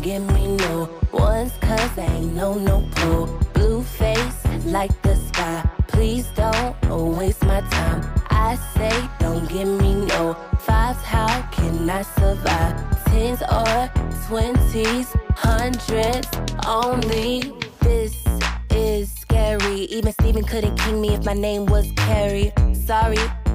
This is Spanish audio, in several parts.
Don't give me no ones cause I ain't no no. Blue face like the sky. Please don't waste my time. I say don't give me no fives. How can I survive? Tens or twenties, hundreds only. This is scary. Even Steven couldn't king me if my name was Carrie. Sorry.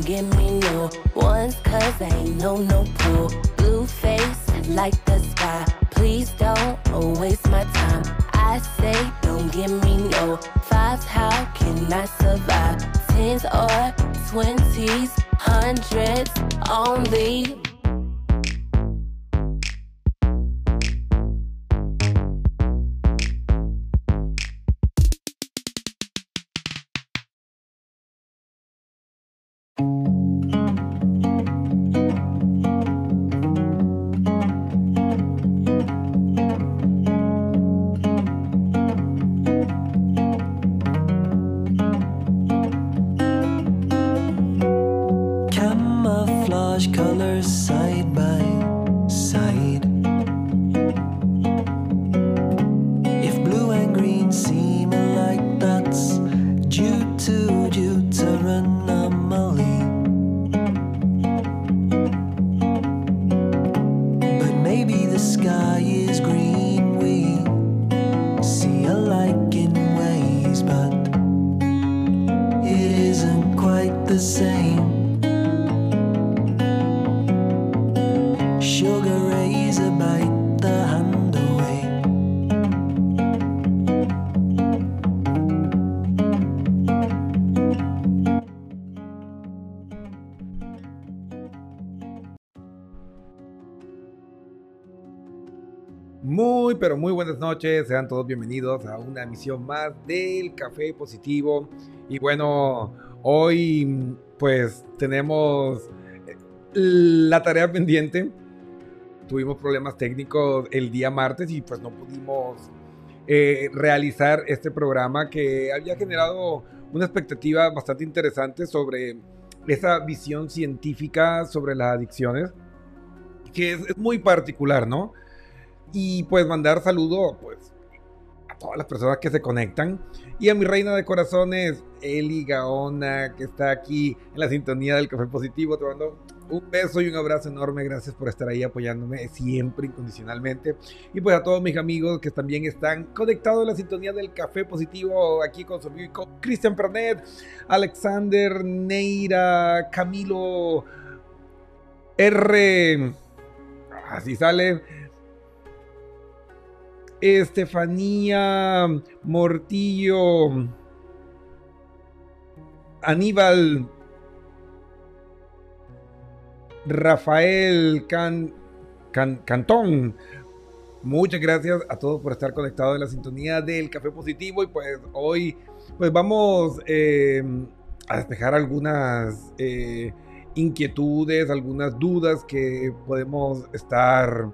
Don't give me no ones cause I ain't no no. Blue face like the sky. Please don't waste my time. I say don't give me no fives. How can I survive? Tens or twenties, hundreds only. Side by noches. Sean todos bienvenidos a una emisión más del Café Positivo. Y bueno, hoy pues tenemos eh, la tarea pendiente. Tuvimos problemas técnicos el día martes y pues no pudimos eh, realizar este programa que había generado una expectativa bastante interesante sobre esa visión científica sobre las adicciones, que es, es muy particular, ¿no? Y pues mandar saludo pues a todas las personas que se conectan. Y a mi reina de corazones, Eli Gaona, que está aquí en la sintonía del Café Positivo. Te mando un beso y un abrazo enorme. Gracias por estar ahí apoyándome siempre incondicionalmente. Y pues a todos mis amigos que también están conectados en la sintonía del Café Positivo, aquí con su amigo Cristian Pernet, Alexander Neira, Camilo R. Así sale. Estefanía Mortillo, Aníbal, Rafael Can, Can- Cantón. Muchas gracias a todos por estar conectados en la sintonía del Café Positivo y pues hoy pues vamos eh, a despejar algunas eh, inquietudes, algunas dudas que podemos estar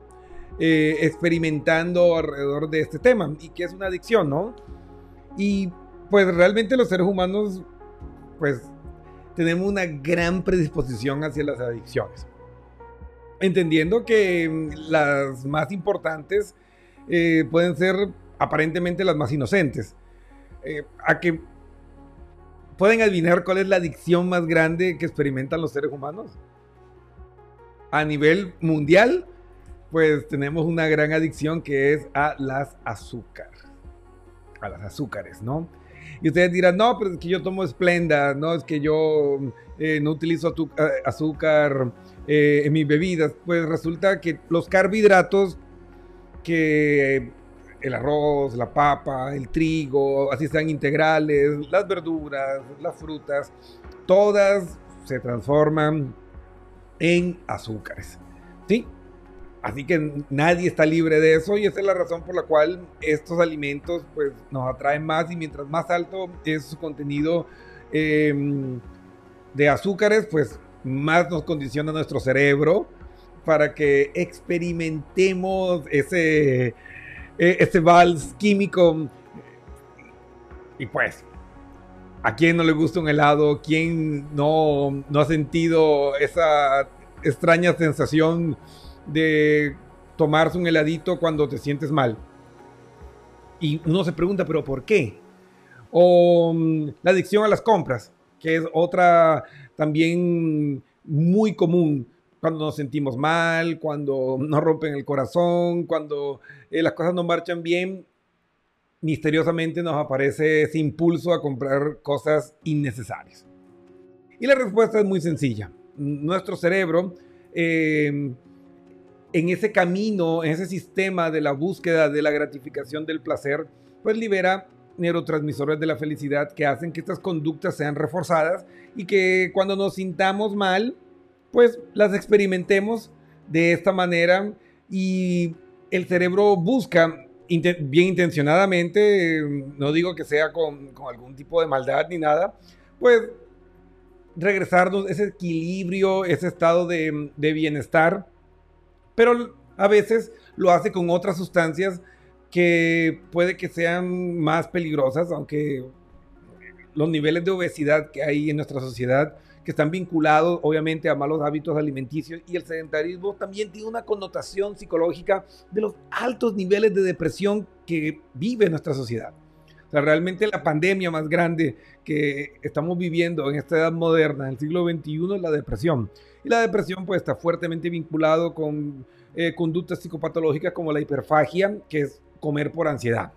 eh, experimentando alrededor de este tema y que es una adicción, ¿no? Y pues realmente los seres humanos pues tenemos una gran predisposición hacia las adicciones. Entendiendo que mm, las más importantes eh, pueden ser aparentemente las más inocentes. Eh, a que pueden adivinar cuál es la adicción más grande que experimentan los seres humanos. A nivel mundial, pues tenemos una gran adicción que es a las azúcar. A las azúcares, ¿no? Y ustedes dirán, no, pero es que yo tomo Splenda, no, es que yo eh, no utilizo eh, azúcar eh, en mis bebidas. Pues resulta que los carbohidratos, que el arroz, la papa, el trigo, así sean integrales, las verduras, las frutas, todas se transforman en azúcares. ¿Sí? Así que nadie está libre de eso y esa es la razón por la cual estos alimentos pues, nos atraen más y mientras más alto es su contenido em, de azúcares, pues más nos condiciona nuestro cerebro para que experimentemos ese, e, ese vals químico. Y pues, ¿a quién no le gusta un helado? ¿Quién no, no ha sentido esa extraña sensación? De tomarse un heladito cuando te sientes mal. Y uno se pregunta, ¿pero por qué? O mm, la adicción a las compras, que es otra también muy común cuando nos sentimos mal, cuando nos rompen el corazón, cuando eh, las cosas no marchan bien, misteriosamente nos aparece ese impulso a comprar cosas innecesarias. Y la respuesta es muy sencilla. Nuestro cerebro eh, en ese camino, en ese sistema de la búsqueda de la gratificación del placer, pues libera neurotransmisores de la felicidad que hacen que estas conductas sean reforzadas y que cuando nos sintamos mal, pues las experimentemos de esta manera y el cerebro busca bien intencionadamente, no digo que sea con, algún tipo de maldad ni nada, pues regresarnos ese equilibrio, ese estado de, bienestar pero a veces lo hace con otras sustancias que puede que sean más peligrosas, aunque los niveles de obesidad que hay en nuestra sociedad, que están vinculados obviamente a malos hábitos alimenticios y el sedentarismo, también tiene una connotación psicológica de los altos niveles de depresión que vive nuestra sociedad. O sea, realmente la pandemia más grande que estamos viviendo en esta edad moderna, en el siglo XXI, es la depresión. Y la depresión pues está fuertemente vinculado con eh, conductas psicopatológicas como la hiperfagia, que es comer por ansiedad.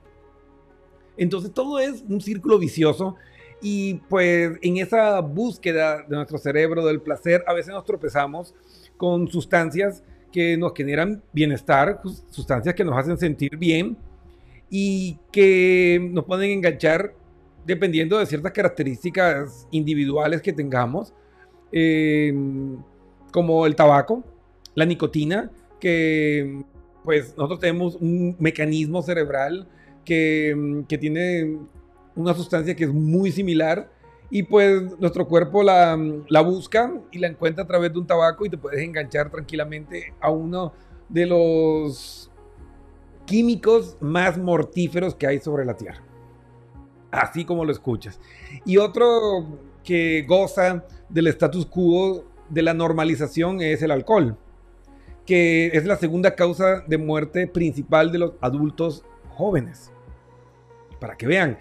Entonces todo es un círculo vicioso y pues en esa búsqueda de nuestro cerebro del placer a veces nos tropezamos con sustancias que nos generan bienestar, sustancias que nos hacen sentir bien y que nos pueden enganchar dependiendo de ciertas características individuales que tengamos. Eh, como el tabaco, la nicotina, que pues nosotros tenemos un mecanismo cerebral que, que tiene una sustancia que es muy similar y pues nuestro cuerpo la, la, busca y la encuentra a través de un tabaco y te puedes enganchar tranquilamente a uno de los químicos más mortíferos que hay sobre la Tierra. Así como lo escuchas. Y otro que goza del status quo de la normalización es el alcohol, que es la segunda causa de muerte principal de los adultos jóvenes. Para que vean,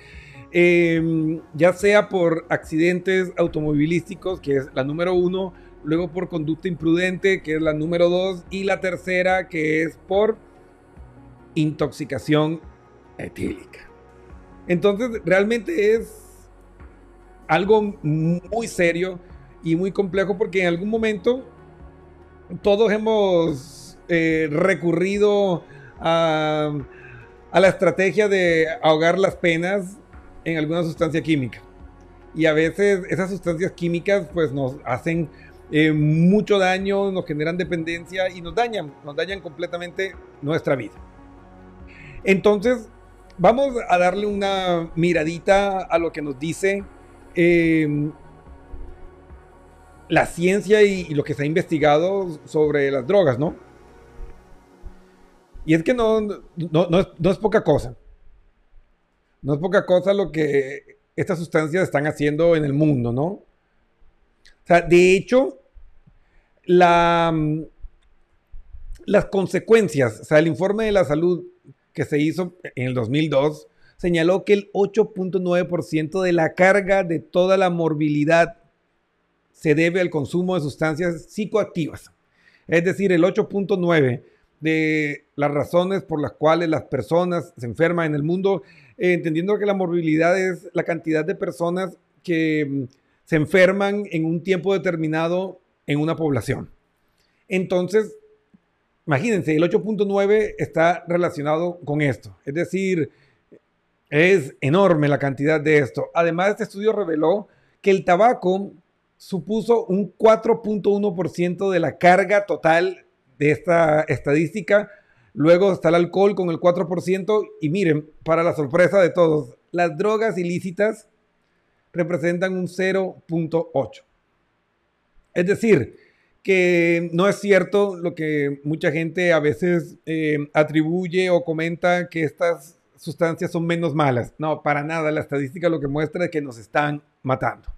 em, ya sea por accidentes automovilísticos, que es la número uno, luego por conducta imprudente, que es la número dos, y la tercera, que es por intoxicación etílica. Entonces, realmente es algo muy serio y muy complejo porque en algún momento todos hemos eh, recurrido a, a, la estrategia de ahogar las penas en alguna sustancia química. Y a veces esas sustancias químicas pues nos hacen eh, mucho daño, nos generan dependencia y nos dañan, nos dañan completamente nuestra vida. Entonces, vamos a darle una miradita a lo que nos dice eh, la ciencia y, lo que se ha investigado sobre las drogas, ¿no? Y es que no, no, es, poca cosa. No es poca cosa lo que estas sustancias están haciendo en el mundo, ¿no? O sea, de hecho, la, las consecuencias, o sea, el informe de la salud que se hizo en el 2002 señaló que el 8.9% de la carga de toda la morbilidad se debe al consumo de sustancias psicoactivas. Es decir, el 8.9% de las razones por las cuales las personas se enferman en el mundo, eh, entendiendo que la morbilidad es la cantidad de personas que mm, se enferman en un tiempo determinado en una población. Entonces, imagínense, el 8.9 está relacionado con esto. Es decir, es enorme la cantidad de esto. Además, este estudio reveló que el tabaco supuso un 4.1% de la carga total de esta estadística. Luego está el alcohol con el 4%. Y miren, para la sorpresa de todos, las drogas ilícitas representan un 0.8. Es decir, que no es cierto lo que mucha gente a veces eh, atribuye o comenta que estas sustancias son menos malas. No, para nada. La estadística lo que muestra es que nos están matando.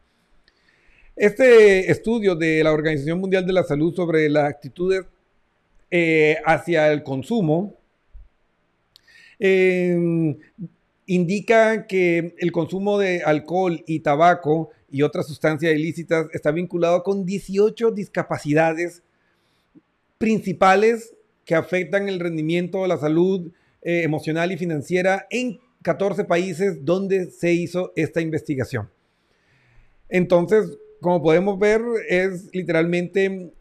Este estudio de la Organización Mundial de la Salud sobre las actitudes eh, hacia el consumo em, indica que el consumo de alcohol y tabaco y otras sustancias ilícitas está vinculado con 18 discapacidades principales que afectan el rendimiento, la salud eh, emocional y financiera en 14 países donde se hizo esta investigación. Entonces, como podemos ver, es literalmente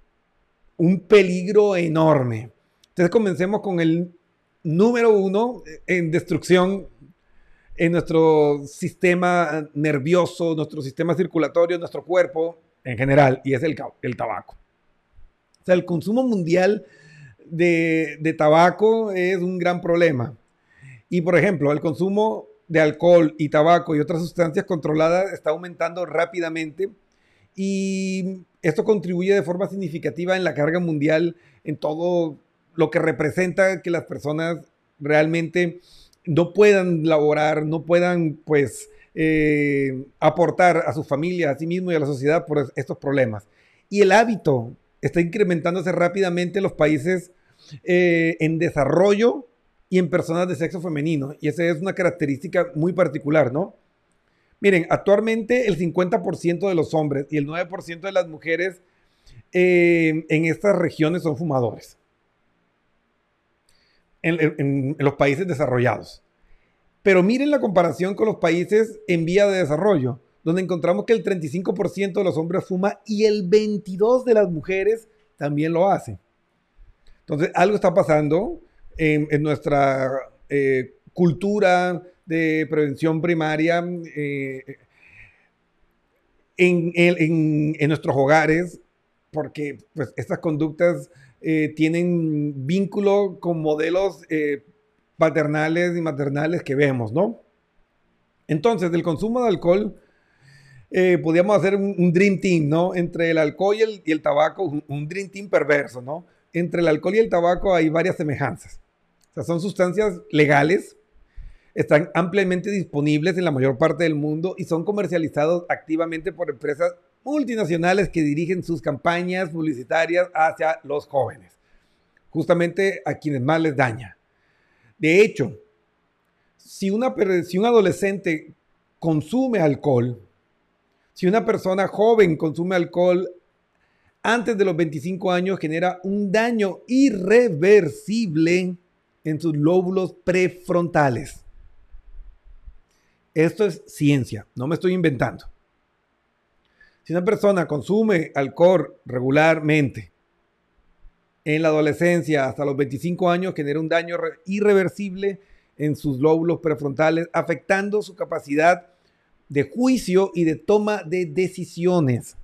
un peligro enorme. Entonces comencemos con el número uno en destrucción en nuestro sistema nervioso, nuestro sistema circulatorio, nuestro cuerpo en general, y es el, el tabaco. O sea, el consumo mundial de, tabaco es un gran problema. Y por ejemplo, el consumo de alcohol y tabaco y otras sustancias controladas está aumentando rápidamente y esto contribuye de forma significativa en la carga mundial, en todo lo que representa que las personas realmente no puedan laborar, no puedan pues eh, aportar a su familia, a sí mismo y a la sociedad por estos problemas. Y el hábito está incrementándose rápidamente en los países eh, en desarrollo y en personas de sexo femenino. Y esa es una característica muy particular, ¿no? Miren, actualmente el 50% de los hombres y el 9% de las mujeres eh, en estas regiones son fumadores. En, los países desarrollados. Pero miren la comparación con los países en vía de desarrollo, donde encontramos que el 35% de los hombres fuma y el 22% de las mujeres también lo hacen. Entonces, algo está pasando en, nuestra eh, cultura de prevención primaria, eh, en, nuestros hogares, porque pues, estas conductas eh, tienen vínculo con modelos paternales y maternales que vemos, ¿no? Entonces, del consumo de alcohol, podríamos hacer un, dream team, ¿no? Entre el alcohol y el, y el tabaco, un, un, dream team perverso, ¿no? entre el alcohol y el tabaco hay varias semejanzas. Son sustancias legales, están ampliamente disponibles en la mayor parte del mundo y son comercializados activamente por empresas multinacionales que dirigen sus campañas publicitarias hacia los jóvenes, justamente a quienes más les daña. De hecho, si, una, si un adolescente consume alcohol, si una persona joven consume alcohol antes de los 25 años genera un daño irreversible en sus lóbulos prefrontales. Esto es ciencia, no me estoy inventando. Si una persona consume alcohol regularmente en la adolescencia hasta los 25 años, genera un daño irreversible en sus lóbulos prefrontales, afectando su capacidad de juicio y de toma de decisiones.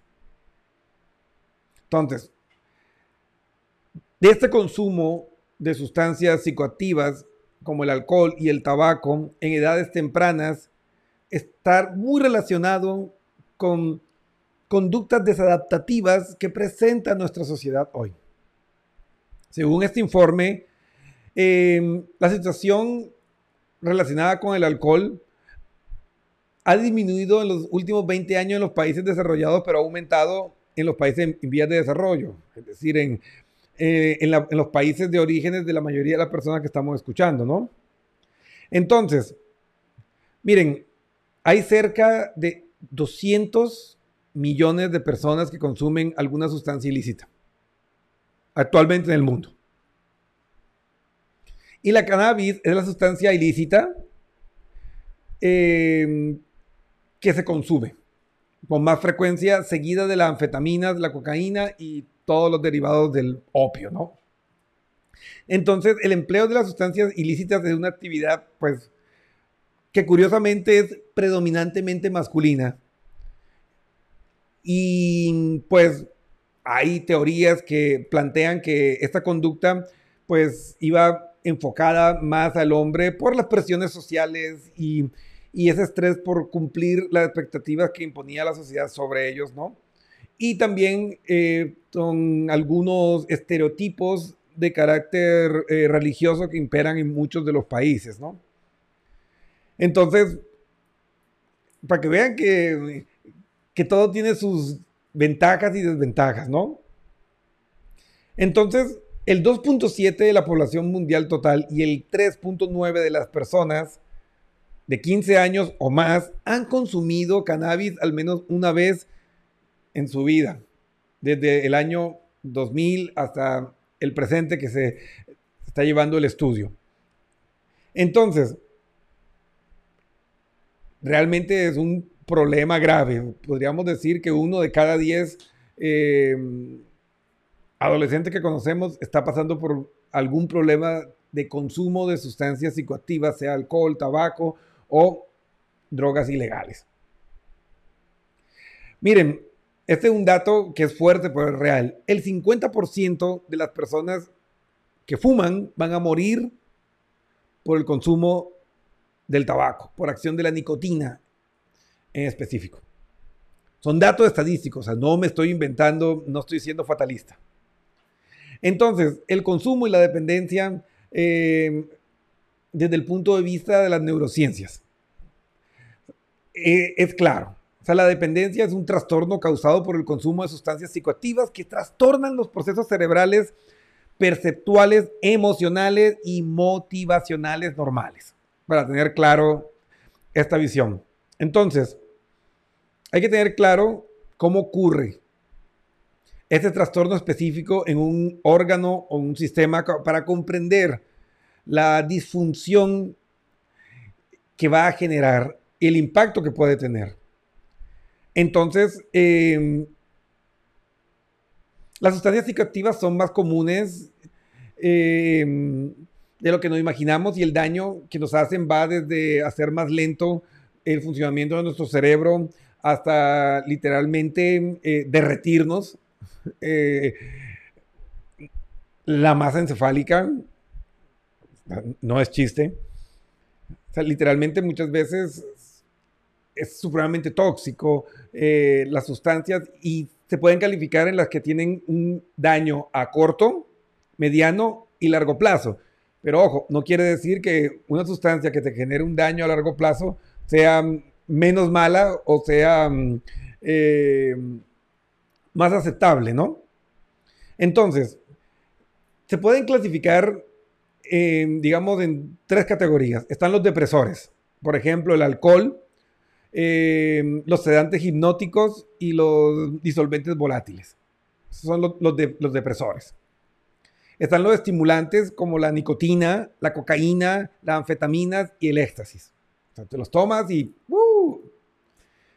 Entonces, de este consumo de sustancias psicoactivas como el alcohol y el tabaco en edades tempranas, estar muy relacionado con conductas desadaptativas que presenta nuestra sociedad hoy. Según este informe, em, la situación relacionada con el alcohol ha disminuido en los últimos 20 años en los países desarrollados, pero ha aumentado en los países en, vías de desarrollo, es decir, en, eh, en, los países de orígenes de la mayoría de las personas que estamos escuchando, ¿no? Entonces, miren, hay cerca de 200 millones de personas que consumen alguna sustancia ilícita actualmente en el mundo. Y la cannabis es la sustancia ilícita eh, que se consume con más frecuencia, seguida de la anfetamina, la cocaína y todos los derivados del opio, ¿no? Entonces, el empleo de las sustancias ilícitas es una actividad, pues, que curiosamente es predominantemente masculina. Y pues hay teorías que plantean que esta conducta pues iba enfocada más al hombre por las presiones sociales y, ese estrés por cumplir las expectativas que imponía la sociedad sobre ellos, ¿no? Y también eh, algunos estereotipos de carácter eh, religioso que imperan en muchos de los países, ¿no? Entonces, para que vean que, que todo tiene sus ventajas y desventajas, ¿no? Entonces, el 2.7 de la población mundial total y el 3.9 de las personas de 15 años o más han consumido cannabis al menos una vez en su vida, desde el año 2000 hasta el presente que se está llevando el estudio. Entonces, realmente es un problema grave. Podríamos decir que uno de cada 10 eh, adolescentes que conocemos está pasando por algún problema de consumo de sustancias psicoactivas, sea alcohol, tabaco o drogas ilegales. Miren, este es un dato que es fuerte, pero es real. El 50% de las personas que fuman van a morir por el consumo del tabaco, por acción de la nicotina en específico. Son datos estadísticos, o sea, no me estoy inventando, no estoy siendo fatalista. Entonces, el consumo y la dependencia eh, desde el punto de vista de las neurociencias. Eh, es claro, o sea, la dependencia es un trastorno causado por el consumo de sustancias psicoactivas que trastornan los procesos cerebrales perceptuales, emocionales y motivacionales normales, para tener claro esta visión. Entonces, hay que tener claro cómo ocurre este trastorno específico en un órgano o un sistema para comprender la disfunción que va a generar y el impacto que puede tener. Entonces, em, las sustancias psicoactivas son más comunes em, de lo que nos imaginamos y el daño que nos hacen va desde hacer más lento el funcionamiento de nuestro cerebro hasta literalmente eh, derretirnos. Eh, la masa encefálica no es chiste. Literalmente muchas veces es supremamente tóxico, eh, las sustancias, y se pueden calificar en las que tienen un daño a corto, mediano y largo plazo. Pero ojo, no quiere decir que una sustancia que te genere un daño a largo plazo sea menos mala o sea mm, eh, más aceptable, ¿no? Entonces, se pueden clasificar, digamos, en tres categorías. Están los depresores, por ejemplo, el alcohol, Em, los sedantes hipnóticos y los disolventes volátiles. son los, los, depresores. Están los estimulantes como la nicotina, la cocaína, las anfetaminas y el éxtasis. te los tomas y ¡uh!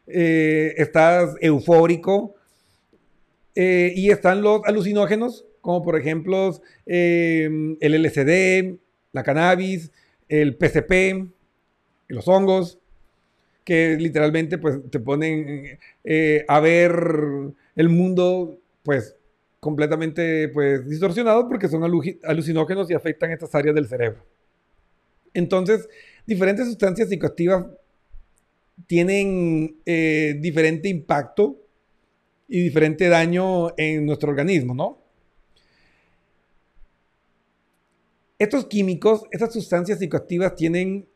eh, estás eufórico. Eh, y están los alucinógenos, como por ejemplo em, el LSD, la cannabis, el PCP, los hongos que literalmente pues te ponen eh, a ver el mundo pues completamente pues distorsionado porque son alucinógenos y afectan estas áreas del cerebro. Entonces, diferentes sustancias psicoactivas tienen eh, diferente impacto y diferente daño en nuestro organismo, ¿no? Estos químicos, estas sustancias psicoactivas tienen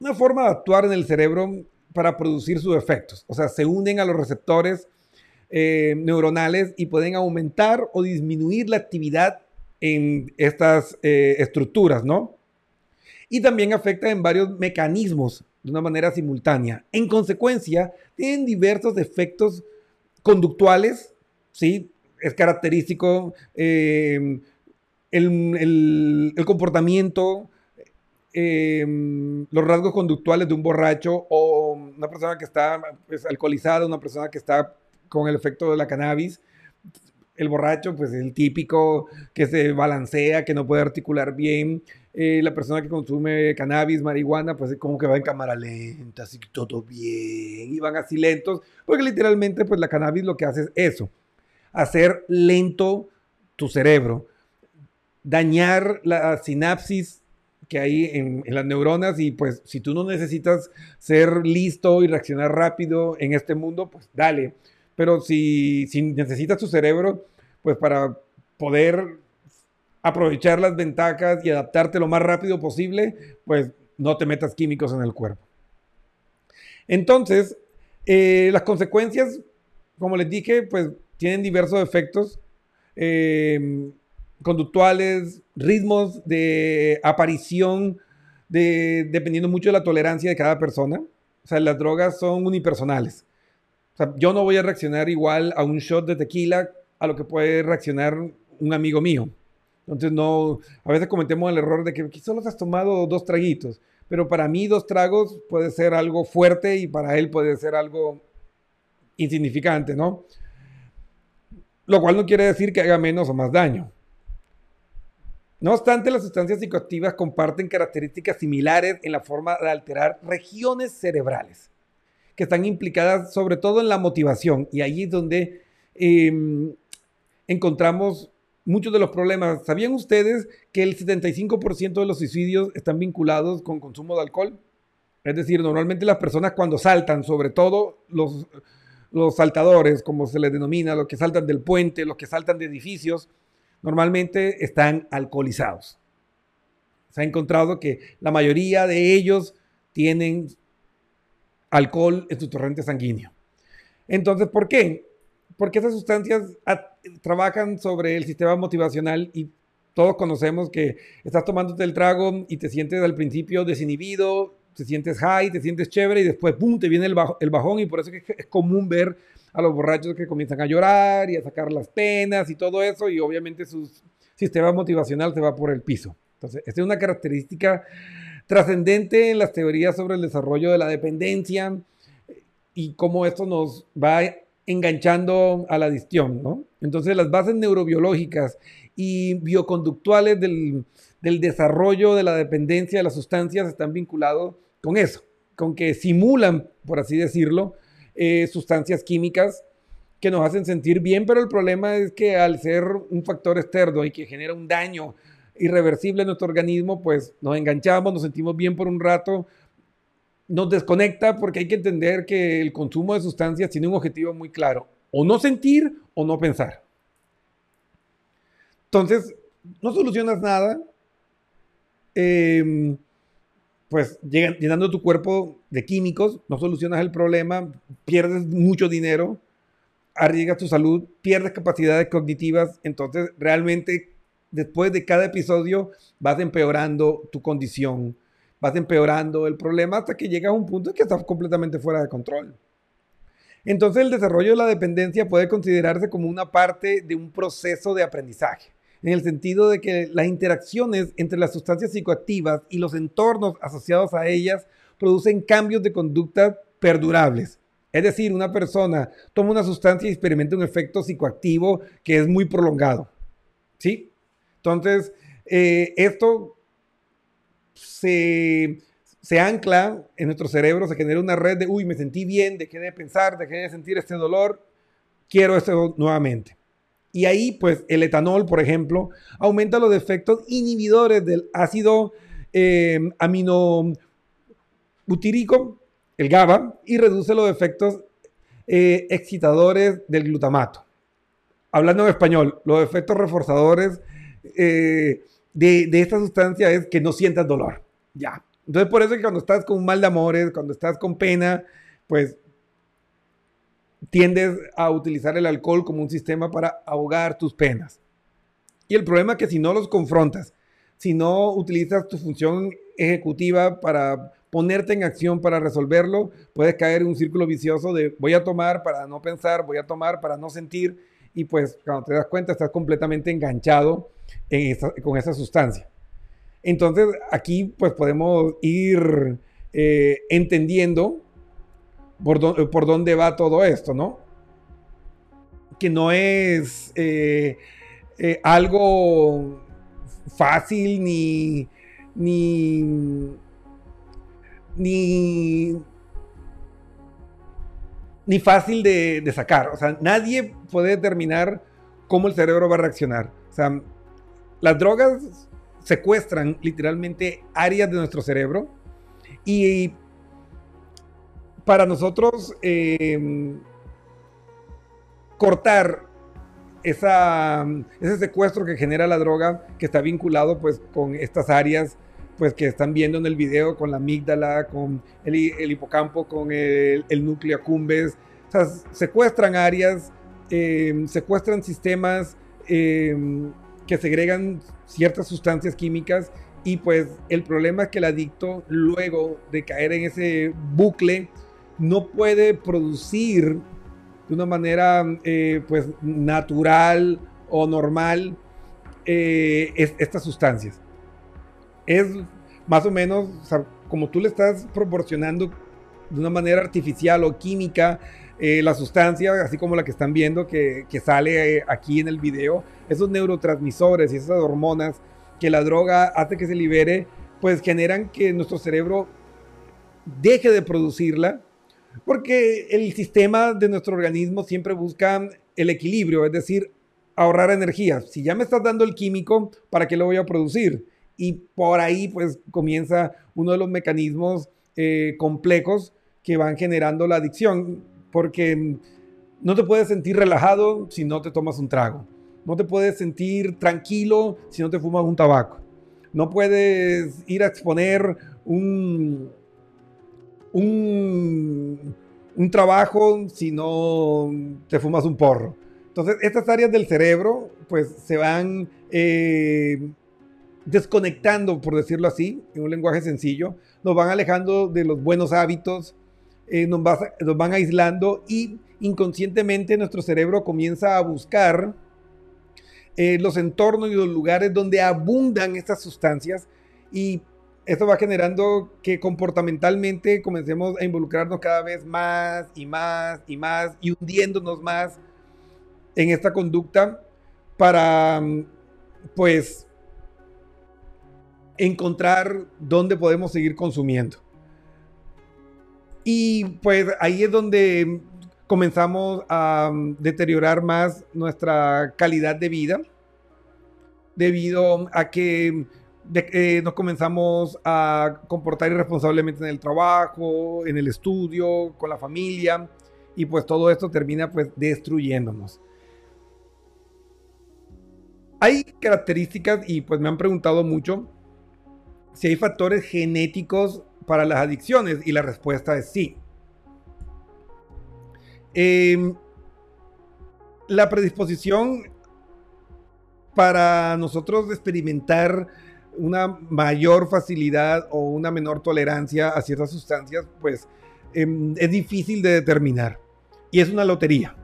una forma de actuar en el cerebro para producir sus efectos. O sea, se unen a los receptores eh, neuronales y pueden aumentar o disminuir la actividad en estas eh, estructuras, ¿no? y también afecta en varios mecanismos de una manera simultánea. En consecuencia, tienen diversos efectos conductuales, ¿sí? Es característico eh, el, comportamiento, eh, los rasgos conductuales de un borracho o una persona que está pues, alcoholizada, una persona que está con el efecto de la cannabis. El borracho, pues el típico que se balancea, que no puede articular bien. Eh, la persona que consume cannabis, marihuana, pues como que va en cámara lenta, así que todo bien, y van así lentos, porque literalmente pues la cannabis lo que hace es eso, hacer lento tu cerebro, dañar la sinapsis que hay en, las neuronas y pues si tú no necesitas ser listo y reaccionar rápido en este mundo, pues dale. Pero si, si necesitas tu cerebro, pues para poder aprovechar las ventajas y adaptarte lo más rápido posible, pues no te metas químicos en el cuerpo. Entonces, eh, las consecuencias, como les dije, pues tienen diversos efectos. Eh, conductuales, ritmos de aparición, de, dependiendo mucho de la tolerancia de cada persona. O sea, las drogas son unipersonales. Yo no voy a reaccionar igual a un shot de tequila a lo que puede reaccionar un amigo mío. Entonces, no, a veces cometemos el error de que solo has tomado dos traguitos, pero para mí dos tragos puede ser algo fuerte y para él puede ser algo insignificante, ¿no? Lo cual no quiere decir que haga menos o más daño. No obstante, las sustancias psicoactivas comparten características similares en la forma de alterar regiones cerebrales, que están implicadas sobre todo en la motivación. Y ahí es donde em, encontramos muchos de los problemas. ¿Sabían ustedes que el 75% de los suicidios están vinculados con consumo de alcohol? Es decir, normalmente las personas cuando saltan, sobre todo los, los saltadores, como se les denomina, los que saltan del puente, los que saltan de edificios, normalmente están alcoholizados. Se ha encontrado que la mayoría de ellos tienen alcohol en su torrente sanguíneo. Entonces, ¿por qué? Porque esas sustancias trabajan sobre el sistema motivacional y todos conocemos que estás tomándote el trago y te sientes al principio desinhibido, te sientes high, te sientes chévere y después, ¡pum!, te viene el, el bajón y por eso es, es común ver a los borrachos que comienzan a llorar y a sacar las penas y todo eso, y obviamente su sistema motivacional se va por el piso. Entonces, esta es una característica trascendente en las teorías sobre el desarrollo de la dependencia y cómo esto nos va enganchando a la adicción, ¿no? Entonces, las bases neurobiológicas y bioconductuales del, del desarrollo de la dependencia de las sustancias están vinculados con eso, con que simulan, por así decirlo, eh, sustancias químicas que nos hacen sentir bien, pero el problema es que al ser un factor externo y que genera un daño irreversible en nuestro organismo, pues nos enganchamos, nos sentimos bien por un rato, nos desconecta porque hay que entender que el consumo de sustancias tiene un objetivo muy claro, o no sentir o no pensar. Entonces, no solucionas nada, eh, pues llenando tu cuerpo de químicos, no solucionas el problema, pierdes mucho dinero, arriesgas tu salud, pierdes capacidades cognitivas, entonces realmente después de cada episodio vas empeorando tu condición, vas empeorando el problema hasta que llega a un punto en que estás completamente fuera de control. Entonces el desarrollo de la dependencia puede considerarse como una parte de un proceso de aprendizaje en el sentido de que las interacciones entre las sustancias psicoactivas y los entornos asociados a ellas producen cambios de conducta perdurables. Es decir, una persona toma una sustancia y experimenta un efecto psicoactivo que es muy prolongado. ¿Sí? Entonces, eh, esto se, se, ancla en nuestro cerebro, se genera una red de, uy, me sentí bien, dejé de pensar, dejé de sentir este dolor, quiero esto nuevamente. Y ahí, pues, el etanol, por ejemplo, aumenta los efectos inhibidores del ácido eh, aminobutírico, el GABA, y reduce los efectos eh, excitadores del glutamato. Hablando en español, los efectos reforzadores eh, de, de, esta sustancia es que no sientas dolor. Ya. Entonces, por eso es que cuando estás con mal de amores, cuando estás con pena, pues tiendes a utilizar el alcohol como un sistema para ahogar tus penas. Y el problema es que si no los confrontas, si no utilizas tu función ejecutiva para ponerte en acción para resolverlo, puedes caer en un círculo vicioso de voy a tomar para no pensar, voy a tomar para no sentir y pues cuando te das cuenta estás completamente enganchado con esa sustancia. Entonces aquí pues podemos ir eh, entendiendo por, por, dónde va todo esto, ¿no? Que no es eh, eh, algo fácil ni, ni, ni, ni fácil de, de, sacar. O sea, nadie puede determinar cómo el cerebro va a reaccionar. O sea, las drogas secuestran literalmente áreas de nuestro cerebro y para nosotros em, cortar esa, ese secuestro que genera la droga que está vinculado pues con estas áreas pues que están viendo en el video con la amígdala, con el, hipocampo, con el, núcleo accumbens, o secuestran áreas, em, secuestran sistemas em, que segregan ciertas sustancias químicas y pues el problema es que el adicto luego de caer en ese bucle no puede producir de una manera eh, pues natural o normal eh, estas sustancias. Es más o menos como tú le estás proporcionando de una manera artificial o química eh, la sustancia, así como la que están viendo que, sale aquí en el video, esos neurotransmisores y esas hormonas que la droga hace que se libere, pues generan que nuestro cerebro deje de producirla, porque el sistema de nuestro organismo siempre busca el equilibrio, es decir, ahorrar energía. Si ya me estás dando el químico, ¿para qué lo voy a producir? Y por ahí pues comienza uno de los mecanismos eh, complejos que van generando la adicción, porque no te puedes sentir relajado si no te tomas un trago. No te puedes sentir tranquilo si no te fumas un tabaco. No puedes ir a exponer un, un, trabajo si no te fumas un porro. Entonces, estas áreas del cerebro, pues, se van eh, desconectando, por decirlo así, en un lenguaje sencillo, nos van alejando de los buenos hábitos, eh, nos, nos, van aislando y inconscientemente nuestro cerebro comienza a buscar eh, los entornos y los lugares donde abundan estas sustancias y esto va generando que comportamentalmente comencemos a involucrarnos cada vez más y más y más y hundiéndonos más en esta conducta para pues encontrar dónde podemos seguir consumiendo. Y pues ahí es donde comenzamos a deteriorar más nuestra calidad de vida debido a que eh, nos comenzamos a comportar irresponsablemente en el trabajo, en el estudio, con la familia y pues todo esto termina pues destruyéndonos. Hay características y pues me han preguntado mucho si hay factores genéticos para las adicciones y la respuesta es sí. Em, la predisposición para nosotros experimentar una mayor facilidad o una menor tolerancia a ciertas sustancias, pues em, es difícil de determinar. Y es una lotería.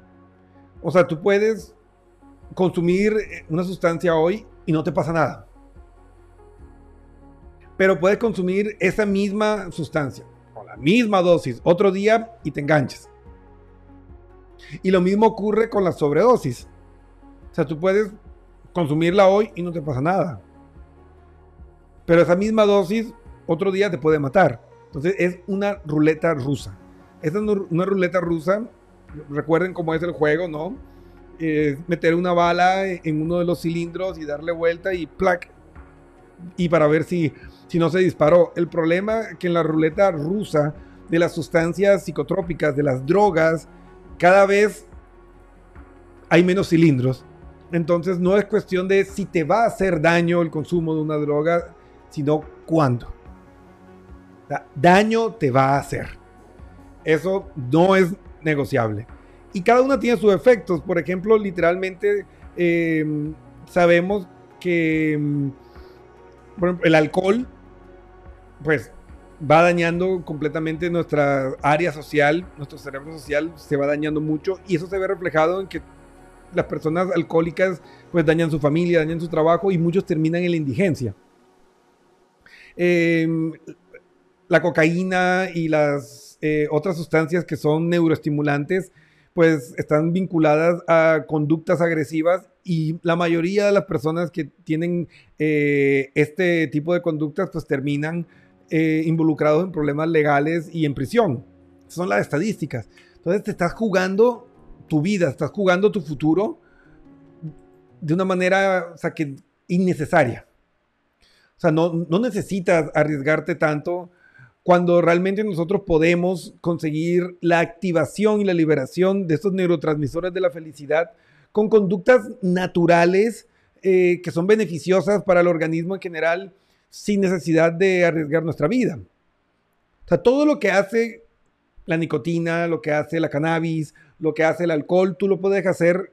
O sea, tú puedes consumir una sustancia hoy y no te pasa nada. Pero puedes consumir esa misma sustancia o la misma dosis otro día y te enganchas. Y lo mismo ocurre con la sobredosis. O sea, tú puedes consumirla hoy y no te pasa nada. Pero esa misma dosis otro día te puede matar. Entonces es una ruleta rusa. Esta es una ruleta rusa. Recuerden cómo es el juego, ¿no? meter una bala en uno de los cilindros y darle vuelta y plac. Y para ver si, si no se disparó. El problema que en la ruleta rusa de las sustancias psicotrópicas, de las drogas, cada vez hay menos cilindros. Entonces no es cuestión de si te va a hacer daño el consumo de una droga, sino cuándo. daño te va a hacer. Eso no es negociable. Y cada una tiene sus efectos. Por ejemplo, literalmente em, sabemos que ejemplo, el alcohol, pues va dañando completamente nuestra área social, nuestro cerebro social se va dañando mucho y eso se ve reflejado en que las personas alcohólicas pues dañan su familia, dañan su trabajo y muchos terminan en la indigencia. Em, la cocaína y las eh, otras sustancias que son neuroestimulantes pues están vinculadas a conductas agresivas y la mayoría de las personas que tienen eh, este tipo de conductas pues terminan eh, involucrados en problemas legales y en prisión. Son las estadísticas. Entonces te estás jugando tu vida, estás jugando tu futuro de una manera, o sea, que innecesaria. O sea, no, necesitas arriesgarte tanto cuando realmente nosotros podemos conseguir la activación y la liberación de estos neurotransmisores de la felicidad con conductas naturales eh, que son beneficiosas para el organismo en general sin necesidad de arriesgar nuestra vida. O sea, todo lo que hace la nicotina, lo que hace la cannabis, lo que hace el alcohol, tú lo puedes hacer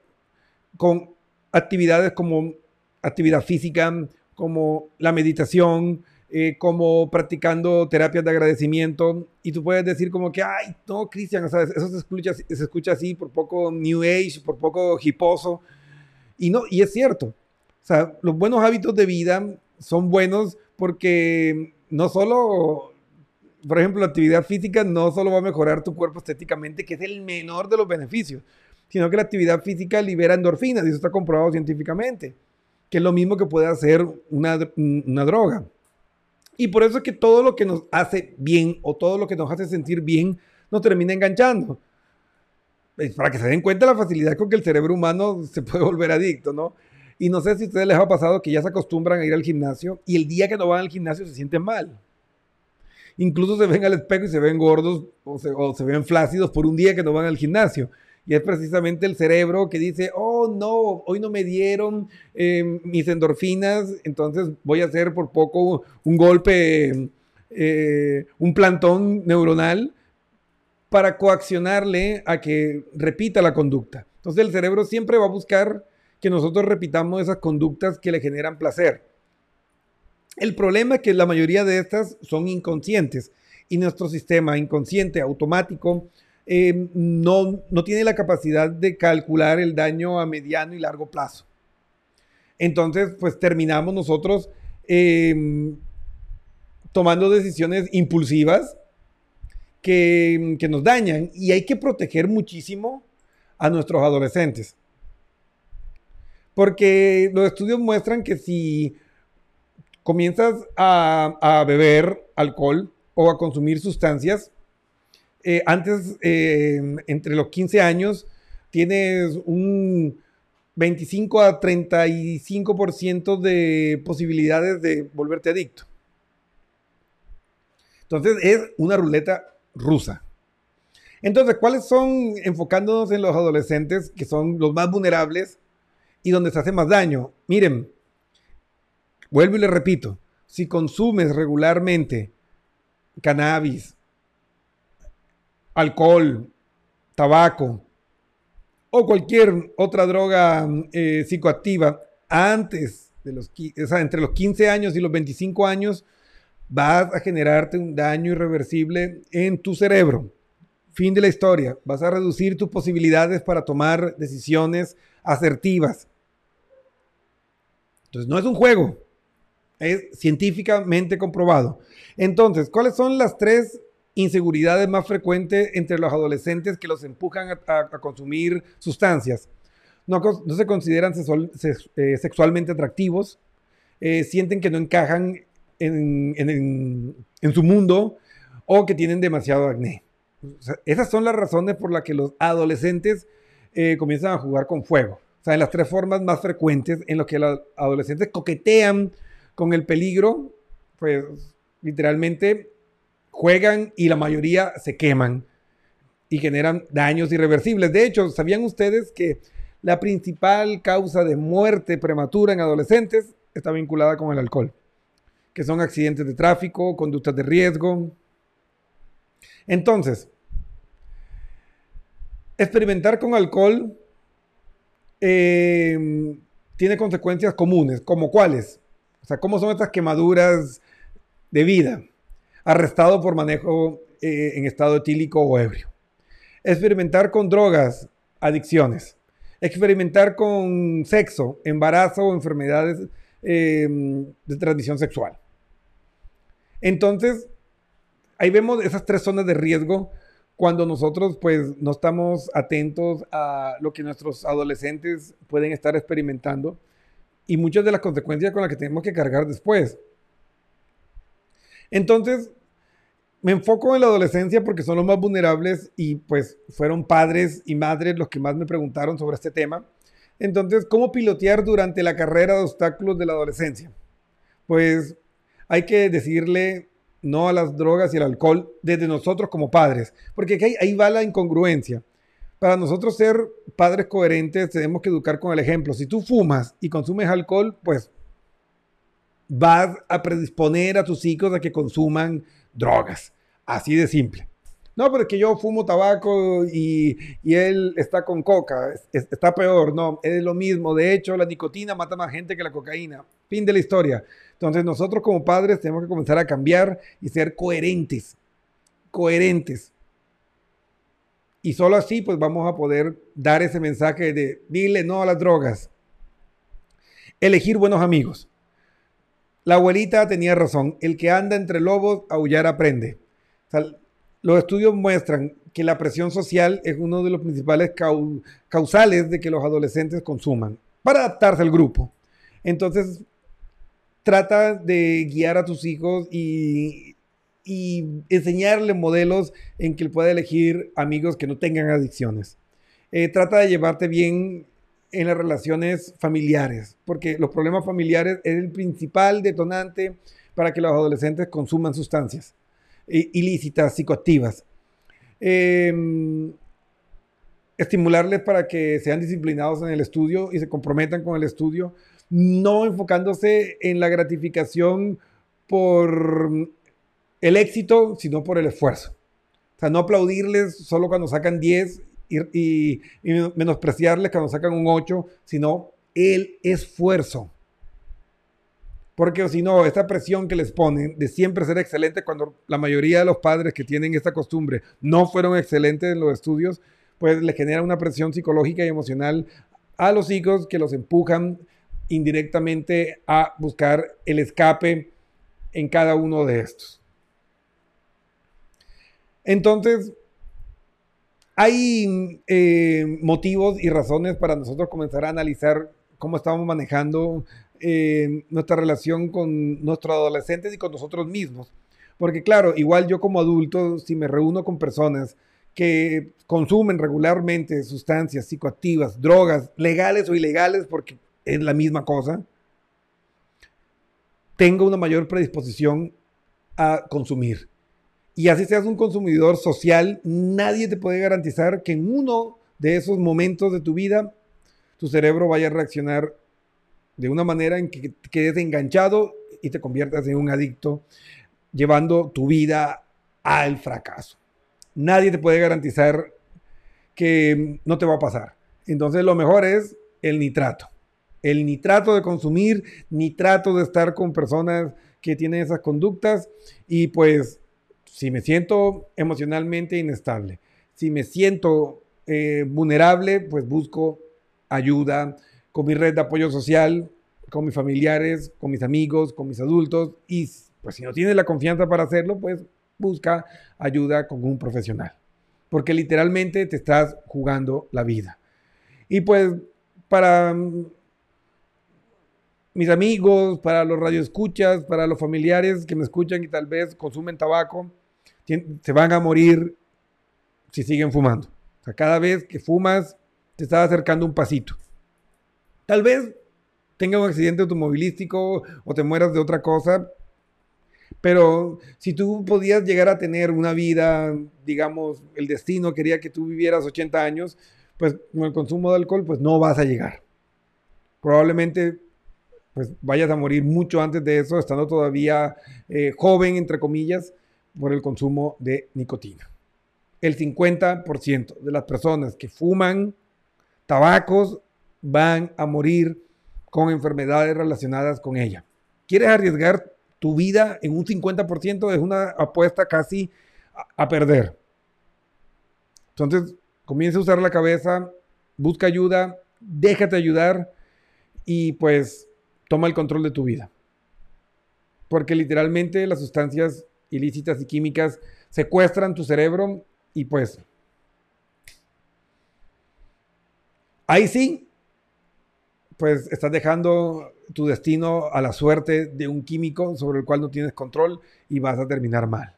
con actividades como actividad física, como la meditación, eh, como practicando terapias de agradecimiento y tú puedes decir como que, ay, no, Cristian, eso se escucha, se escucha así por poco New Age, por poco hiposo. Y no, y es cierto. O sea, los buenos hábitos de vida son buenos porque no solo, por ejemplo, la actividad física no solo va a mejorar tu cuerpo estéticamente, que es el menor de los beneficios, sino que la actividad física libera endorfinas y eso está comprobado científicamente, que es lo mismo que puede hacer una, una droga. Y por eso es que todo lo que nos hace bien o todo lo que nos hace sentir bien nos termina enganchando. Es para que se den cuenta la facilidad con que el cerebro humano se puede volver adicto, ¿no? Y no sé si a ustedes les ha pasado que ya se acostumbran a ir al gimnasio y el día que no van al gimnasio se sienten mal. Incluso se ven al espejo y se ven gordos o se, ven flácidos por un día que no van al gimnasio. Y es precisamente el cerebro que dice, oh no, hoy no me dieron eh, mis endorfinas, entonces voy a hacer por poco un golpe, eh, un plantón neuronal para coaccionarle a que repita la conducta. Entonces el cerebro siempre va a buscar que nosotros repitamos esas conductas que le generan placer. El problema es que la mayoría de estas son inconscientes y nuestro sistema inconsciente automático eh, no, no tiene la capacidad de calcular el daño a mediano y largo plazo. Entonces, pues terminamos nosotros em, tomando decisiones impulsivas que, que, nos dañan y hay que proteger muchísimo a nuestros adolescentes. Porque los estudios muestran que si comienzas a, beber alcohol o a consumir sustancias, eh, antes, eh, entre los 15 años, tienes un 25 a 35% de posibilidades de volverte adicto. Entonces es una ruleta rusa. Entonces, ¿cuáles son, enfocándonos en los adolescentes, que son los más vulnerables y donde se hace más daño? Miren, vuelvo y le repito, si consumes regularmente cannabis, alcohol, tabaco o cualquier otra droga eh, psicoactiva antes de los, o sea, entre los 15 años y los 25 años, vas a generarte un daño irreversible en tu cerebro. Fin de la historia. Vas a reducir tus posibilidades para tomar decisiones asertivas. Entonces, no es un juego. Es científicamente comprobado. Entonces, ¿cuáles son las tres inseguridades más frecuentes entre los adolescentes que los empujan a, consumir sustancias. No, se consideran eh, sexualmente atractivos, eh, sienten que no encajan en, su mundo o que tienen demasiado acné. esas son las razones por las que los adolescentes eh, comienzan a jugar con fuego. Sea, en las tres formas más frecuentes en las que los adolescentes coquetean con el peligro, pues literalmente juegan y la mayoría se queman y generan daños irreversibles. De hecho, ¿sabían ustedes que la principal causa de muerte prematura en adolescentes está vinculada con el alcohol? Que son accidentes de tráfico, conductas de riesgo. Entonces, experimentar con alcohol eh, tiene consecuencias comunes, como cuáles. O sea, ¿cómo son estas quemaduras de vida? Arrestado por manejo eh, en estado etílico o ebrio. Experimentar con drogas, adicciones. Experimentar con sexo, embarazo o enfermedades eh, de transmisión sexual. Entonces, ahí vemos esas tres zonas de riesgo cuando nosotros pues no estamos atentos a lo que nuestros adolescentes pueden estar experimentando y muchas de las consecuencias con las que tenemos que cargar después. Entonces, me enfoco en la adolescencia porque son los más vulnerables y pues fueron padres y madres los que más me preguntaron sobre este tema. Entonces, ¿cómo pilotear durante la carrera de obstáculos de la adolescencia? Pues hay que decirle no a las drogas y al alcohol desde nosotros como padres, porque ahí, ahí va la incongruencia. Para nosotros ser padres coherentes tenemos que educar con el ejemplo. Si tú fumas y consumes alcohol, pues vas a predisponer a tus hijos a que consuman drogas. Así de simple. No, pero es que yo fumo tabaco y, él está con coca. está peor. No, es lo mismo. De hecho, la nicotina mata más gente que la cocaína. Fin de la historia. Entonces, nosotros como padres tenemos que comenzar a cambiar y ser coherentes. Coherentes. Y solo así, pues vamos a poder dar ese mensaje de dile no a las drogas. Elegir buenos amigos. La abuelita tenía razón. El que anda entre lobos, aullar aprende. Los estudios muestran que la presión social es uno de los principales causales de que los adolescentes consuman para adaptarse al grupo. Entonces, trata de guiar a tus hijos y, y enseñarle modelos en que él pueda elegir amigos que no tengan adicciones. Eh, trata de llevarte bien en las relaciones familiares, porque los problemas familiares es el principal detonante para que los adolescentes consuman sustancias ilícitas, psicoactivas. Em, estimularles para que sean disciplinados en el estudio y se comprometan con el estudio, no enfocándose en la gratificación por el éxito, sino por el esfuerzo. O sea, no aplaudirles solo cuando sacan 10 y, menospreciarles cuando sacan un 8, sino el esfuerzo. Porque si no, esta presión que les ponen de siempre ser excelente cuando la mayoría de los padres que tienen esta costumbre no fueron excelentes en los estudios, pues le genera una presión psicológica y emocional a los hijos que los empujan indirectamente a buscar el escape en cada uno de estos. Entonces, hay eh, motivos y razones para nosotros comenzar a analizar cómo estamos manejando eh, nuestra relación con nuestros adolescentes y con nosotros mismos. Porque claro, igual yo como adulto, si me reúno con personas que consumen regularmente sustancias psicoactivas, drogas, legales o ilegales, porque es la misma cosa, tengo una mayor predisposición a consumir. Y así seas un consumidor social, nadie te puede garantizar que en uno de esos momentos de tu vida tu cerebro vaya a reaccionar de una manera en que quedes enganchado y te conviertas en un adicto, llevando tu vida al fracaso. Nadie te puede garantizar que no te va a pasar. Entonces lo mejor es el nitrato. El nitrato de consumir, nitrato de estar con personas que tienen esas conductas y pues si me siento emocionalmente inestable, si me siento eh, vulnerable, pues busco ayuda, con mi red de apoyo social, con mis familiares, con mis amigos, con mis adultos. Y pues si no tienes la confianza para hacerlo, pues busca ayuda con un profesional. Porque literalmente te estás jugando la vida. Y pues para mm, mis amigos, para los radioescuchas, para los familiares que me escuchan y tal vez consumen tabaco, se van a morir si siguen fumando. O sea, cada vez que fumas, te estás acercando un pasito. Tal vez tengas un accidente automovilístico o te mueras de otra cosa, pero si tú podías llegar a tener una vida, digamos, el destino quería que tú vivieras 80 años, pues con el consumo de alcohol, pues no vas a llegar. Probablemente pues vayas a morir mucho antes de eso, estando todavía eh, joven, entre comillas, por el consumo de nicotina. El 50% de las personas que fuman tabacos van a morir con enfermedades relacionadas con ella. quieres arriesgar tu vida en un 50%, es una apuesta casi a, a perder. Entonces, comienza a usar la cabeza, busca ayuda, déjate ayudar y pues toma el control de tu vida. Porque literalmente las sustancias ilícitas y químicas secuestran tu cerebro y pues ahí sí, pues estás dejando tu destino a la suerte de un químico sobre el cual no tienes control y vas a terminar mal.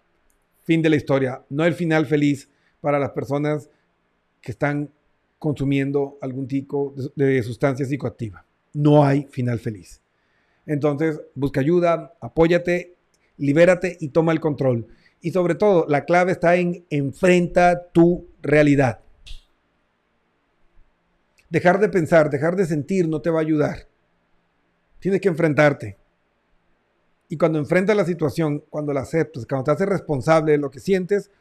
Fin de la historia. No el final feliz para las personas que están consumiendo algún tipo de sustancia psicoactiva. No hay final feliz. Entonces, busca ayuda, apóyate, libérate y toma el control. Y sobre todo, la clave está en enfrenta tu realidad. Dejar de pensar, dejar de sentir no te va a ayudar. Tienes que enfrentarte. Y cuando enfrentas la situación, cuando la aceptas, cuando te haces responsable de lo que sientes,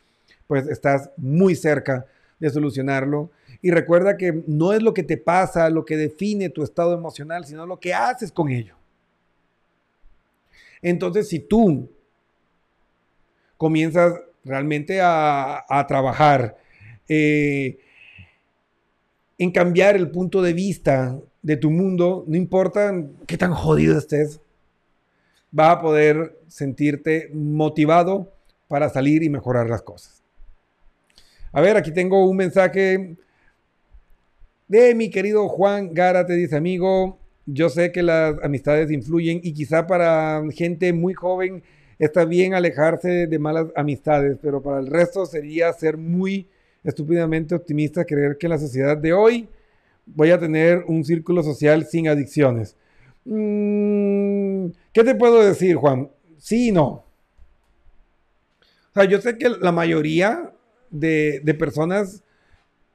pues estás muy cerca de solucionarlo. Y recuerda que no es lo que te pasa lo que define tu estado emocional, sino lo que haces con ello. Entonces, si tú comienzas realmente a, trabajar eh, en cambiar el punto de vista de tu mundo, no importa qué tan jodido estés, va a poder sentirte motivado para salir y mejorar las cosas. A ver, aquí tengo un mensaje de mi querido Juan Gara, te dice amigo, yo sé que las amistades influyen y quizá para gente muy joven está bien alejarse de malas amistades, pero para el resto sería ser muy estúpidamente optimista creer que en la sociedad de hoy voy a tener un círculo social sin adicciones. Mm, ¿Qué te puedo decir, Juan? Sí y no. O sea, yo sé que la mayoría de, personas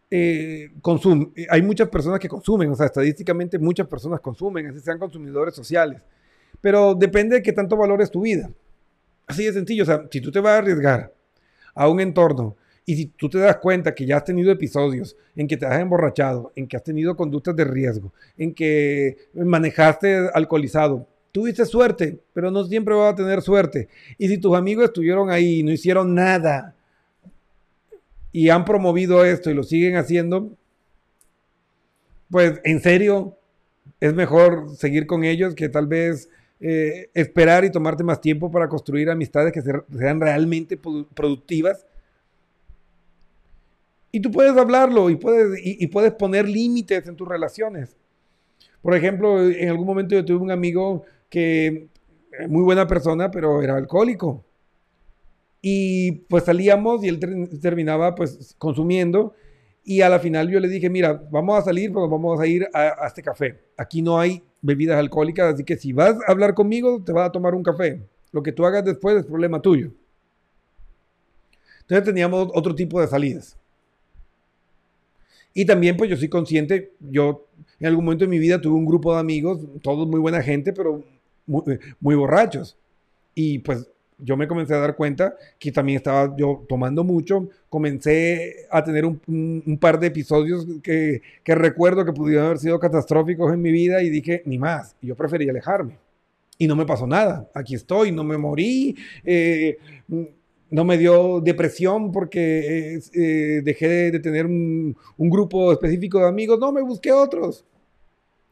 eh, consumen, hay muchas personas que consumen, o sea, estadísticamente muchas personas consumen, así sean consumidores sociales, pero depende de qué tanto valores tu vida. Así de sencillo, o sea, si tú te vas a arriesgar a un entorno y si tú te das cuenta que ya has tenido episodios en que te has emborrachado, en que has tenido conductas de riesgo, en que manejaste alcoholizado, tuviste suerte, pero no siempre vas a tener suerte. Y si tus amigos estuvieron ahí y no hicieron nada, y han promovido esto y lo siguen haciendo, pues en serio es mejor seguir con ellos que tal vez eh, esperar y tomarte más tiempo para construir amistades que sean realmente productivas. Y tú puedes hablarlo y puedes, y, puedes poner límites en tus relaciones. Por ejemplo, en algún momento yo tuve un amigo que, muy buena persona, pero era alcohólico. Y pues salíamos y él terminaba pues consumiendo. Y a la final yo le dije, mira, vamos a salir, pues vamos a ir a, este café. Aquí no hay bebidas alcohólicas, así que si vas a hablar conmigo, te vas a tomar un café. Lo que tú hagas después es problema tuyo. Entonces teníamos otro tipo de salidas. Y también pues yo soy consciente, yo en algún momento de mi vida tuve un grupo de amigos, todos muy buena gente, pero muy borrachos. Y pues yo me comencé a dar cuenta que también estaba yo tomando mucho. Comencé a tener un, par de episodios que, recuerdo que pudieron haber sido catastróficos en mi vida y dije, ni más. Yo preferí alejarme. Y no me pasó nada. Aquí estoy, no me morí. Eh, no me dio depresión porque eh, dejé de, tener un, un grupo específico de amigos. No, me busqué otros.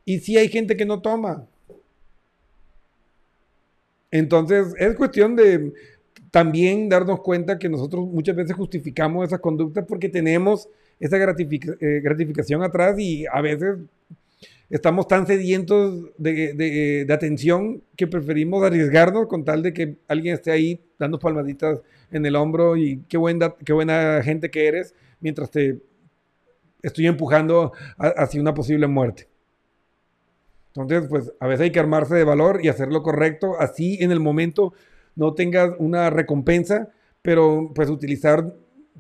Y sí hay gente que no toma. Entonces, es cuestión de también darnos cuenta que nosotros muchas veces justificamos esas conductas porque tenemos esa eh, gratificación atrás y a veces estamos tan sedientos de, atención que preferimos arriesgarnos con tal de que alguien esté ahí dando palmaditas en el hombro y qué, qué buena gente que eres mientras te estoy empujando hacia una posible muerte. Entonces, pues a veces hay que armarse de valor y hacer lo correcto, así en el momento no tengas una recompensa, pero pues utilizar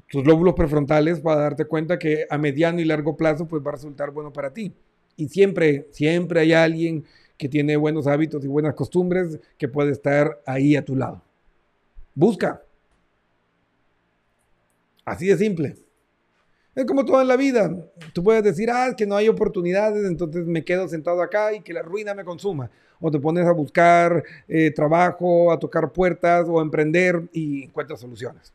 tus lóbulos prefrontales para darte cuenta que a mediano y largo plazo pues va a resultar bueno para ti. Y siempre, siempre hay alguien que tiene buenos hábitos y buenas costumbres que puede estar ahí a tu lado. Busca. Así de simple. Es como todo en la vida. Tú puedes decir, ah, que no hay oportunidades, entonces me quedo sentado acá y que la ruina me consuma. O te pones a buscar eh, trabajo, a tocar puertas o a emprender y encuentras soluciones.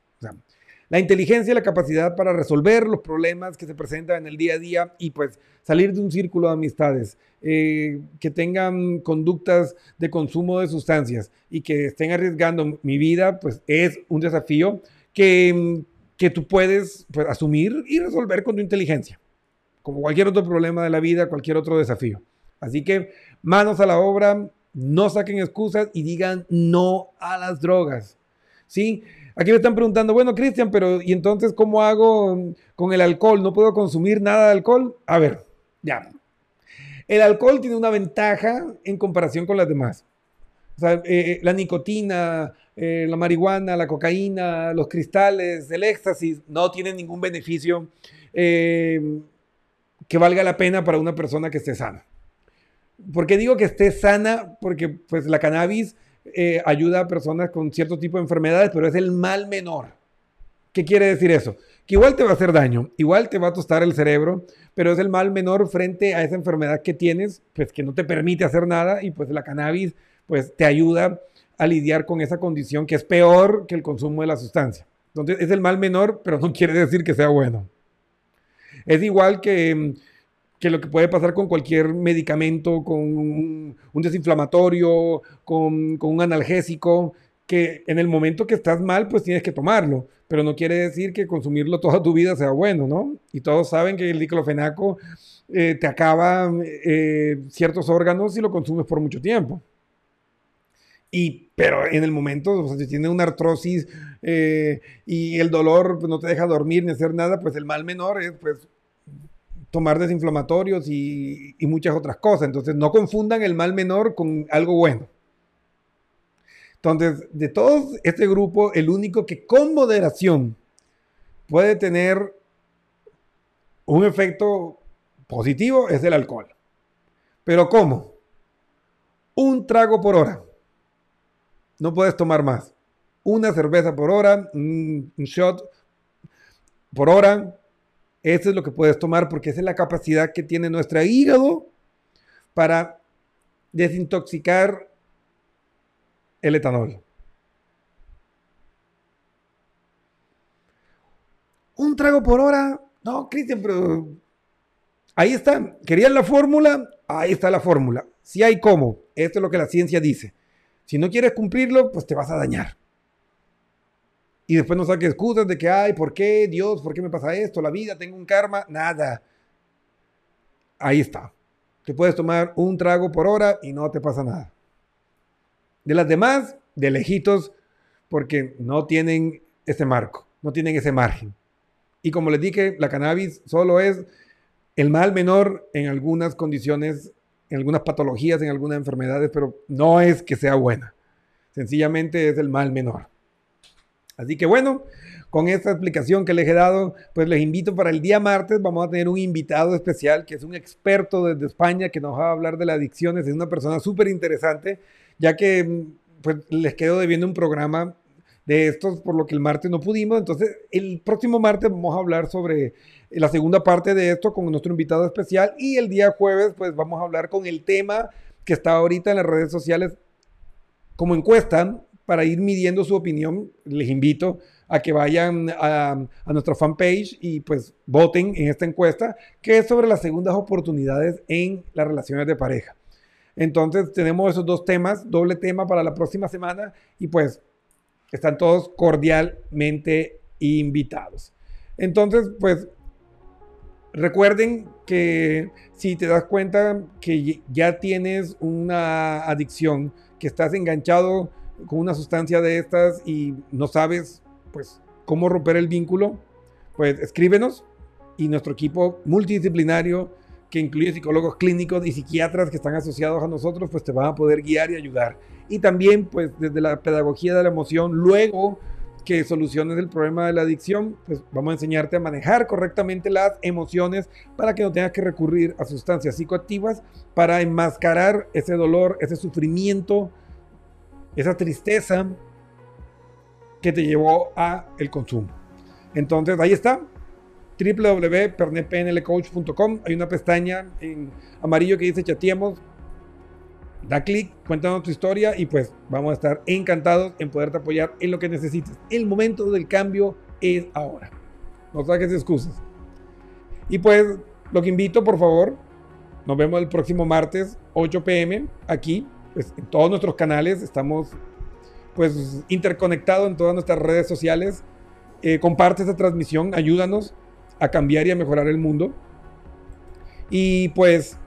La inteligencia y la capacidad para resolver los problemas que se presentan en el día a día y pues salir de un círculo de amistades, eh, que tengan conductas de consumo de sustancias y que estén arriesgando mi vida, pues es un desafío que, que tú puedes pues, asumir y resolver con tu inteligencia, como cualquier otro problema de la vida, cualquier otro desafío. Así que manos a la obra, no saquen excusas y digan no a las drogas. ¿Sí? Aquí me están preguntando, bueno, Cristian, pero ¿y entonces cómo hago con el alcohol? ¿No puedo consumir nada de alcohol? A ver, ya. El alcohol tiene una ventaja en comparación con las demás. Eh, eh, la nicotina, eh, la marihuana, la cocaína, los cristales, el éxtasis, no tienen ningún beneficio que valga la pena para una persona que esté sana. ¿Por qué digo que esté sana? Porque pues la cannabis ayuda a personas con cierto tipo de enfermedades, pero es el mal menor. ¿Qué quiere decir eso? Que igual te va a hacer daño, igual te va a tostar el cerebro, pero es el mal menor frente a esa enfermedad que tienes, pues que no te permite hacer nada y pues la cannabis pues te ayuda a lidiar con esa condición que es peor que el consumo de la sustancia. Entonces es el mal menor, pero no quiere decir que sea bueno. Es igual que mm, que lo que puede pasar con cualquier medicamento, con un, desinflamatorio, con, un analgésico, que en el momento que estás mal, pues tienes que tomarlo, pero no quiere decir que consumirlo toda tu vida sea bueno, ¿no? Y todos saben que el diclofenaco eh, te acaba eh, ciertos órganos si lo consumes por mucho tiempo. Pero en el momento, o sea, si tienes una artrosis eh, y el dolor pues, no te deja dormir ni hacer nada, pues el mal menor es pues tomar desinflamatorios y, muchas otras cosas. Entonces, no confundan el mal menor con algo bueno. Entonces, de todo este grupo, el único que con moderación puede tener un efecto positivo es el alcohol. Pero ¿cómo? Un trago por hora. No puedes tomar más. Una cerveza por hora, un shot por hora, eso es lo que puedes tomar porque esa es la capacidad que tiene nuestro hígado para desintoxicar el etanol. Un trago por hora. No, Cristian, pero ahí está. ¿Querían la fórmula? Ahí está la fórmula. Si hay cómo. Esto es lo que la ciencia dice. Si no quieres cumplirlo, pues te vas a dañar y después no saque excusas de que, ay, ¿por qué Dios? ¿Por qué me pasa esto? La vida, tengo un karma, nada. Ahí está. Te puedes tomar un trago por hora y no te pasa nada. De las demás, de lejitos, porque no tienen ese marco, no tienen ese margen. Y como les dije, la cannabis solo es el mal menor en algunas condiciones, en algunas patologías, en algunas enfermedades, pero no es que sea buena. Sencillamente es el mal menor. Así que bueno, con esta explicación que les he dado, pues les invito para el día martes, vamos a tener un invitado especial que es un experto desde España que nos va a hablar de las adicciones, es una persona súper interesante, ya que pues les quedo debiendo un programa de estos, por lo que el martes no pudimos. Entonces, el próximo martes vamos a hablar sobre la segunda parte de esto con nuestro invitado especial y el día jueves, pues vamos a hablar con el tema que está ahorita en las redes sociales como encuesta para ir midiendo su opinión, les invito a que vayan a, nuestra fanpage y pues voten en esta encuesta que es sobre las segundas oportunidades en las relaciones de pareja. Entonces tenemos esos dos temas, doble tema para la próxima semana y pues están todos cordialmente invitados. Entonces pues recuerden que si te das cuenta que ya tienes una adicción, que estás enganchado con una sustancia de estas y no sabes, pues, cómo romper el vínculo, pues escríbenos y nuestro equipo multidisciplinario que incluye psicólogos clínicos y psiquiatras que están asociados a nosotros, pues te van a poder guiar y ayudar. Y también, pues desde la pedagogía de la emoción, luego que soluciones el problema de la adicción, pues vamos a enseñarte a manejar correctamente las emociones para que no tengas que recurrir a sustancias psicoactivas para enmascarar ese dolor, ese sufrimiento, esa tristeza que te llevó a el consumo. Entonces, ahí está. www.pernepnlcoach.com. Hay una pestaña en amarillo que dice chateemos. Da clic, cuéntanos tu historia y pues vamos a estar encantados en poderte apoyar en lo que necesites. El momento del cambio es ahora. No saques excusas. Y pues lo que invito, por favor, nos vemos el próximo martes, 8 pm, aquí, pues en todos nuestros canales. Estamos pues interconectados en todas nuestras redes sociales. Eh, comparte esta transmisión, ayúdanos a cambiar y a mejorar el mundo. Y pues,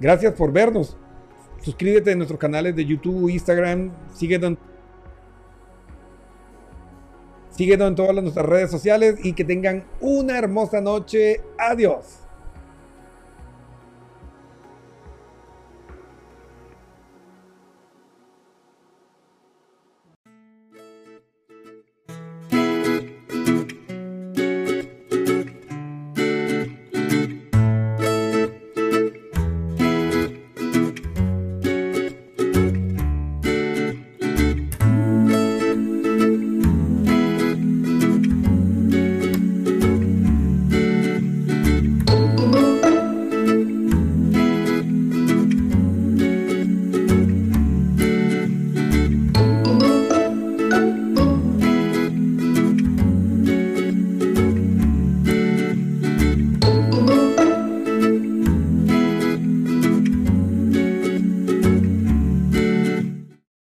gracias por vernos. Suscríbete en nuestros canales de YouTube, Instagram, síguenos, síguenos en todas nuestras redes sociales y que tengan una hermosa noche. Adiós.